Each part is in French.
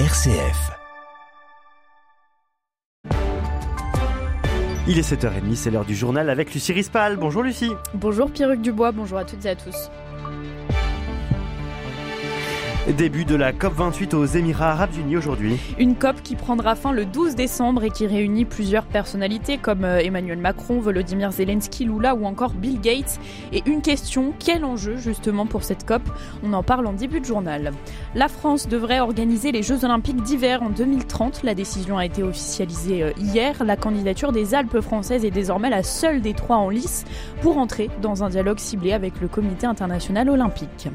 RCF. Il est 7h30, c'est l'heure du journal avec Lucie Rispal. Bonjour Lucie. Bonjour Pierruc Dubois, bonjour à toutes et à tous. Début de la COP28 aux Émirats Arabes Unis aujourd'hui. Une COP qui prendra fin le 12 décembre et qui réunit plusieurs personnalités comme euh, Emmanuel Macron, Volodymyr Zelensky, Lula ou encore Bill Gates. Et une question, quel enjeu justement pour cette COP? On en parle en début de journal. La France devrait organiser les Jeux Olympiques d'hiver en 2030. La décision a été officialisée euh, hier. La candidature des Alpes françaises est désormais la seule des trois en lice pour entrer dans un dialogue ciblé avec le Comité international olympique.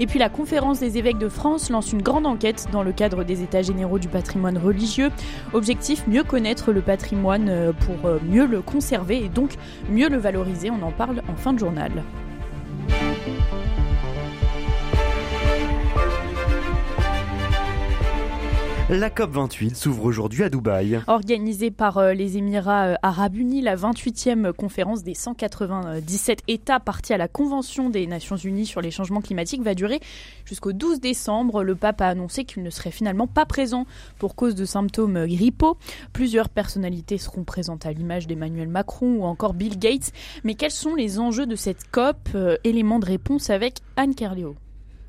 Et puis la conférence des évêques de France lance une grande enquête dans le cadre des États généraux du patrimoine religieux. Objectif, mieux connaître le patrimoine euh, pour euh, mieux le conserver et donc mieux le valoriser. On en parle en fin de journal. La COP28 s'ouvre aujourd'hui à Dubaï. Organisée par euh, les Émirats euh, arabes unis, la 28e conférence des 197 États partis à la Convention des Nations unies sur les changements climatiques va durer jusqu'au 12 décembre. Le pape a annoncé qu'il ne serait finalement pas présent pour cause de symptômes grippaux. Plusieurs personnalités seront présentes à l'image d'Emmanuel Macron ou encore Bill Gates. Mais quels sont les enjeux de cette COP? Euh, Élément de réponse avec Anne Kerléo.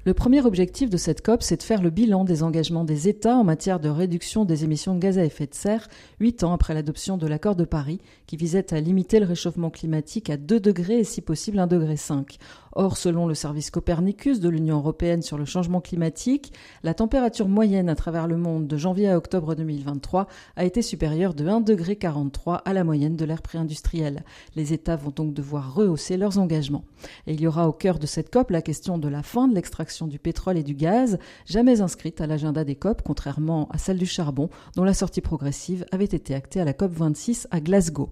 Le premier objectif de cette COP, c'est de faire le bilan des engagements des États en matière de réduction des émissions de gaz à effet de serre, huit ans après l'adoption de l'accord de Paris, qui visait à limiter le réchauffement climatique à 2 degrés et si possible 1 degré 5. Or, selon le service Copernicus de l'Union européenne sur le changement climatique, la température moyenne à travers le monde de janvier à octobre 2023 a été supérieure de 1 degré 43 à la moyenne de l'ère préindustrielle. Les États vont donc devoir rehausser leurs engagements. Et il y aura au cœur de cette COP la question de la fin de l'extraction du pétrole et du gaz, jamais inscrite à l'agenda des COP, contrairement à celle du charbon, dont la sortie progressive avait été actée à la COP 26 à Glasgow.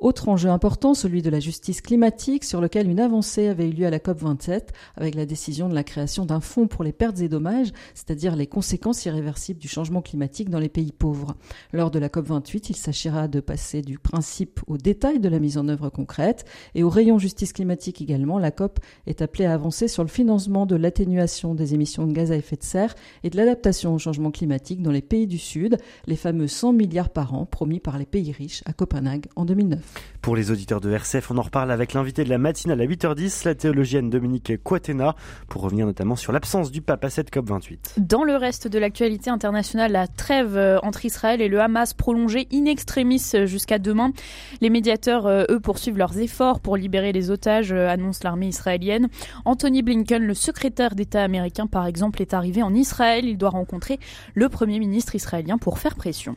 Autre enjeu important, celui de la justice climatique, sur lequel une avancée avait eu lieu à la COP27, avec la décision de la création d'un fonds pour les pertes et dommages, c'est-à-dire les conséquences irréversibles du changement climatique dans les pays pauvres. Lors de la COP28, il s'agira de passer du principe au détail de la mise en œuvre concrète, et au rayon justice climatique également, la COP est appelée à avancer sur le financement de l'atténuation des émissions de gaz à effet de serre et de l'adaptation au changement climatique dans les pays du Sud, les fameux 100 milliards par an promis par les pays riches à Copenhague en 2009. Pour les auditeurs de RCF, on en reparle avec l'invité de la matinale à 8h10, la théologienne Dominique Quatena, pour revenir notamment sur l'absence du pape à cette COP28. Dans le reste de l'actualité internationale, la trêve euh, entre Israël et le Hamas prolongée in extremis euh, jusqu'à demain. Les médiateurs, euh, eux, poursuivent leurs efforts pour libérer les otages, annonce l'armée israélienne. Anthony Blinken, le secrétaire d'État américain, par exemple, est arrivé en Israël. Il doit rencontrer le Premier ministre israélien pour faire pression.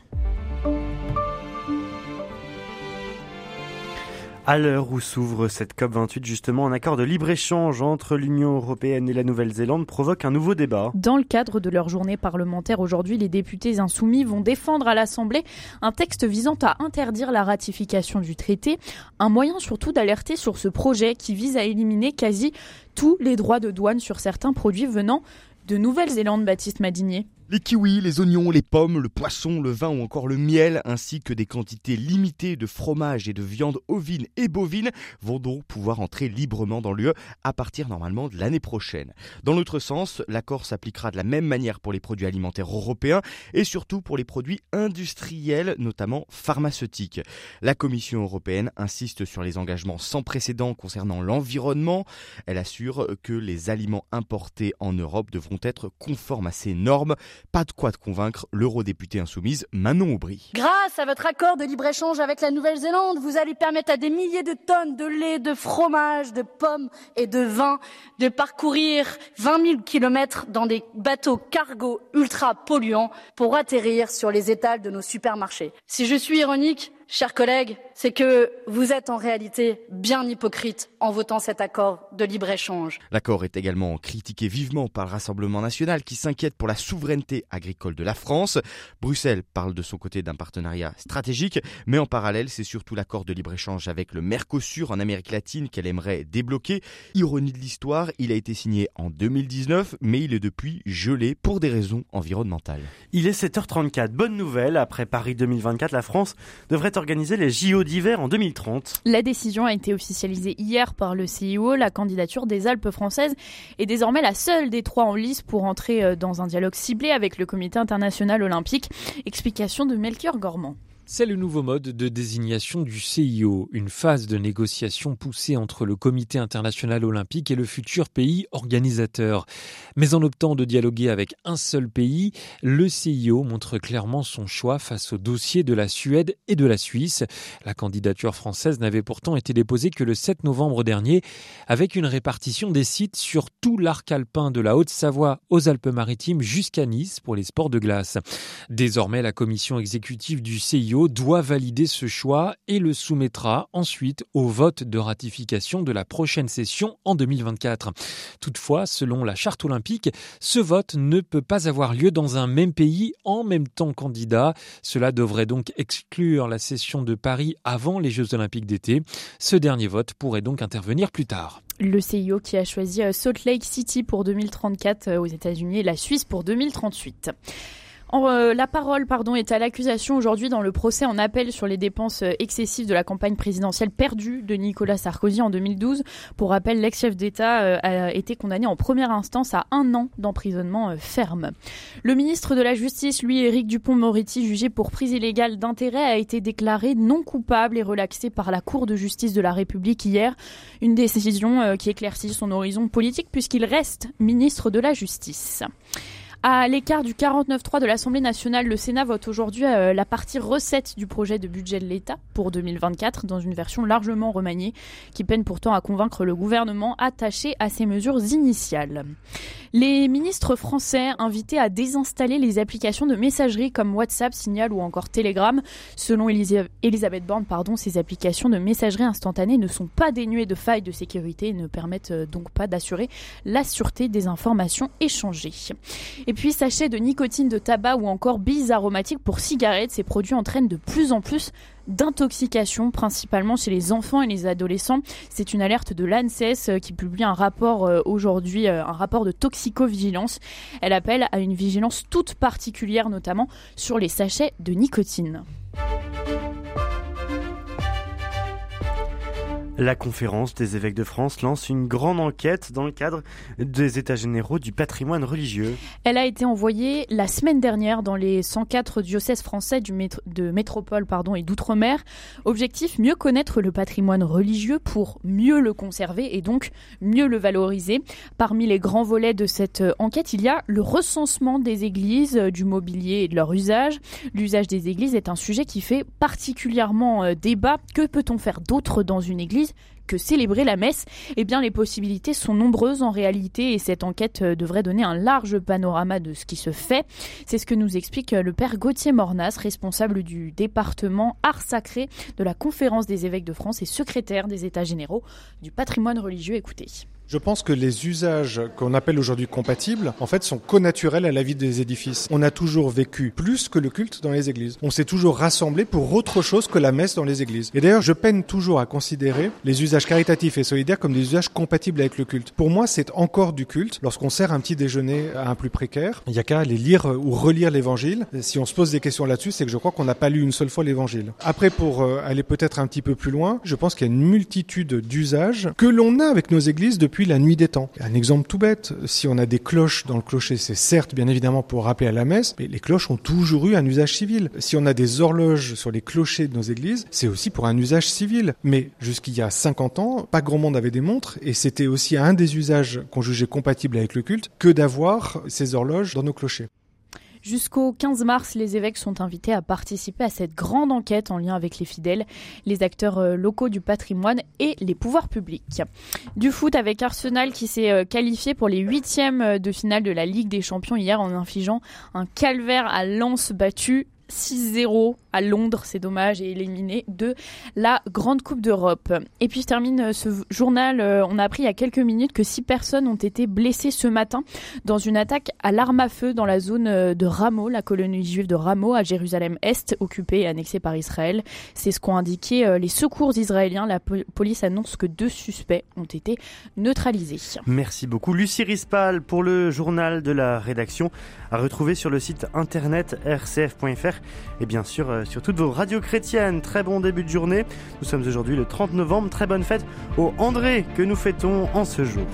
À l'heure où s'ouvre cette COP28, justement, un accord de libre-échange entre l'Union européenne et la Nouvelle-Zélande provoque un nouveau débat. Dans le cadre de leur journée parlementaire aujourd'hui, les députés insoumis vont défendre à l'Assemblée un texte visant à interdire la ratification du traité, un moyen surtout d'alerter sur ce projet qui vise à éliminer quasi tous les droits de douane sur certains produits venant de Nouvelle-Zélande, Baptiste Madinier. Les kiwis, les oignons, les pommes, le poisson, le vin ou encore le miel, ainsi que des quantités limitées de fromage et de viande ovine et bovine vont donc pouvoir entrer librement dans l'UE à partir normalement de l'année prochaine. Dans l'autre sens, l'accord s'appliquera de la même manière pour les produits alimentaires européens et surtout pour les produits industriels, notamment pharmaceutiques. La Commission européenne insiste sur les engagements sans précédent concernant l'environnement. Elle assure que les aliments importés en Europe devront être conformes à ces normes. Pas de quoi de convaincre l'eurodéputée insoumise Manon Aubry. Grâce à votre accord de libre-échange avec la Nouvelle-Zélande, vous allez permettre à des milliers de tonnes de lait, de fromage, de pommes et de vin de parcourir 20 000 kilomètres dans des bateaux cargo ultra polluants pour atterrir sur les étals de nos supermarchés. Si je suis ironique, chers collègues, c'est que vous êtes en réalité bien hypocrite en votant cet accord de libre-échange. L'accord est également critiqué vivement par le Rassemblement national qui s'inquiète pour la souveraineté agricole de la France. Bruxelles parle de son côté d'un partenariat stratégique, mais en parallèle, c'est surtout l'accord de libre-échange avec le Mercosur en Amérique latine qu'elle aimerait débloquer. Ironie de l'histoire, il a été signé en 2019, mais il est depuis gelé pour des raisons environnementales. Il est 7h34. Bonne nouvelle, après Paris 2024, la France devrait organiser les JO d'hiver en 2030. La décision a été officialisée hier par le CIO. La candidature des Alpes françaises est désormais la seule des trois en lice pour entrer euh, dans un dialogue ciblé avec le Comité international olympique. Explication de Melchior Gormand. C'est le nouveau mode de désignation du CIO, une phase de négociation poussée entre le Comité international olympique et le futur pays organisateur. Mais en optant de dialoguer avec un seul pays, le CIO montre clairement son choix face au dossier de la Suède et de la Suisse. La candidature française n'avait pourtant été déposée que le 7 novembre dernier, avec une répartition des sites sur tout l'arc alpin de la Haute-Savoie aux Alpes-Maritimes jusqu'à Nice pour les sports de glace. Désormais, la commission exécutive du CIO doit valider ce choix et le soumettra ensuite au vote de ratification de la prochaine session en 2024. Toutefois, selon la charte olympique, ce vote ne peut pas avoir lieu dans un même pays en même temps candidat. Cela devrait donc exclure la session de Paris avant les Jeux olympiques d'été. Ce dernier vote pourrait donc intervenir plus tard. Le CIO qui a choisi euh, Salt Lake City pour 2034 euh, aux États-Unis et la Suisse pour 2038. Euh, la parole pardon, est à l'accusation aujourd'hui dans le procès en appel sur les dépenses euh, excessives de la campagne présidentielle perdue de Nicolas Sarkozy en 2012. Pour rappel, l'ex-chef d'État euh, a été condamné en première instance à un an d'emprisonnement ferme. Le ministre de la Justice, lui, Éric Dupont-Moretti, jugé pour prise illégale d'intérêt, a été déclaré non coupable et relaxé par la Cour de justice de la République hier. Une décision qui éclaircit son horizon politique puisqu'il reste ministre de la Justice. À l'écart du 49.3 de l'Assemblée nationale, le Sénat vote aujourd'hui euh, la partie recette du projet de budget de l'État pour 2024 dans une version largement remaniée qui peine pourtant à convaincre le gouvernement attaché à ces mesures initiales. Les ministres français invités à désinstaller les applications de messagerie comme WhatsApp, Signal ou encore Telegram. Selon Elisabeth Borne, ces applications de messagerie instantanée ne sont pas dénuées de failles de sécurité et ne permettent euh, donc pas d'assurer la sûreté des informations échangées. Puis, sachets de nicotine, de tabac ou encore billes aromatiques pour cigarettes, ces produits entraînent de plus en plus d'intoxication, principalement chez les enfants et les adolescents. C'est une alerte de l'ANSES euh, qui publie un rapport euh, aujourd'hui, euh, un rapport de toxicovigilance. Elle appelle à une vigilance toute particulière, notamment sur les sachets de nicotine. La conférence des évêques de France lance une grande enquête dans le cadre des états généraux du patrimoine religieux. Elle a été envoyée la semaine dernière dans les 104 diocèses français de métropole pardon, et d'outre-mer. Objectif, mieux connaître le patrimoine religieux pour mieux le conserver et donc mieux le valoriser. Parmi les grands volets de cette enquête, il y a le recensement des églises, du mobilier et de leur usage. L'usage des églises est un sujet qui fait particulièrement euh, débat. Que peut-on faire d'autre dans une église que célébrer la messe Eh bien, les possibilités sont nombreuses en réalité et cette enquête euh, devrait donner un large panorama de ce qui se fait. C'est ce que nous explique euh, le père Gauthier Mornas, responsable du département art sacré de la Conférence des évêques de France et secrétaire des États généraux du patrimoine religieux. Écoutez. Je pense que les usages qu'on appelle aujourd'hui compatibles, en fait, sont connaturels à la vie des édifices. On a toujours vécu plus que le culte dans les églises. On s'est toujours rassemblé pour autre chose que la messe dans les églises. Et d'ailleurs, je peine toujours à considérer les usages caritatifs et solidaires comme des usages compatibles avec le culte. Pour moi, c'est encore du culte lorsqu'on sert un petit déjeuner à un plus précaire. Il n'y a qu'à aller lire ou relire l'évangile. Si on se pose des questions là-dessus, c'est que je crois qu'on n'a pas lu une seule fois l'évangile. Après, pour euh, aller peut-être un petit peu plus loin, je pense qu'il y a une multitude d'usages que l'on a avec nos églises depuis la nuit des temps. Un exemple tout bête, si on a des cloches dans le clocher, c'est certes bien évidemment pour rappeler à la messe, mais les cloches ont toujours eu un usage civil. Si on a des horloges sur les clochers de nos églises, c'est aussi pour un usage civil. Mais jusqu'il y a 50 ans, pas grand monde avait des montres et c'était aussi un des usages qu'on jugeait compatible avec le culte que d'avoir ces horloges dans nos clochers. Jusqu'au 15 mars, les évêques sont invités à participer à cette grande enquête en lien avec les fidèles, les acteurs euh, locaux du patrimoine et les pouvoirs publics. Du foot avec Arsenal qui s'est euh, qualifié pour les huitièmes euh, de finale de la Ligue des Champions hier en infligeant un calvaire à Lens battu 6-0 à Londres, c'est dommage, et éliminé de la Grande Coupe d'Europe. Et puis je termine euh, ce journal, euh, on a appris il y a quelques minutes que six personnes ont été blessées ce matin dans une attaque à l'arme à feu dans la zone euh, de Rameau, la colonie juive de Rameau à Jérusalem-Est, occupée et annexée par Israël. C'est ce qu'ont indiqué les secours israéliens. La police annonce que deux suspects ont été neutralisés. Merci beaucoup Lucie Rispal pour le journal de la rédaction à retrouver sur le site internet rcf.fr et bien sûr euh, sur toutes vos radios chrétiennes. Très bon début de journée. Nous sommes aujourd'hui le 30 novembre. Très bonne fête au André que nous fêtons en ce jour.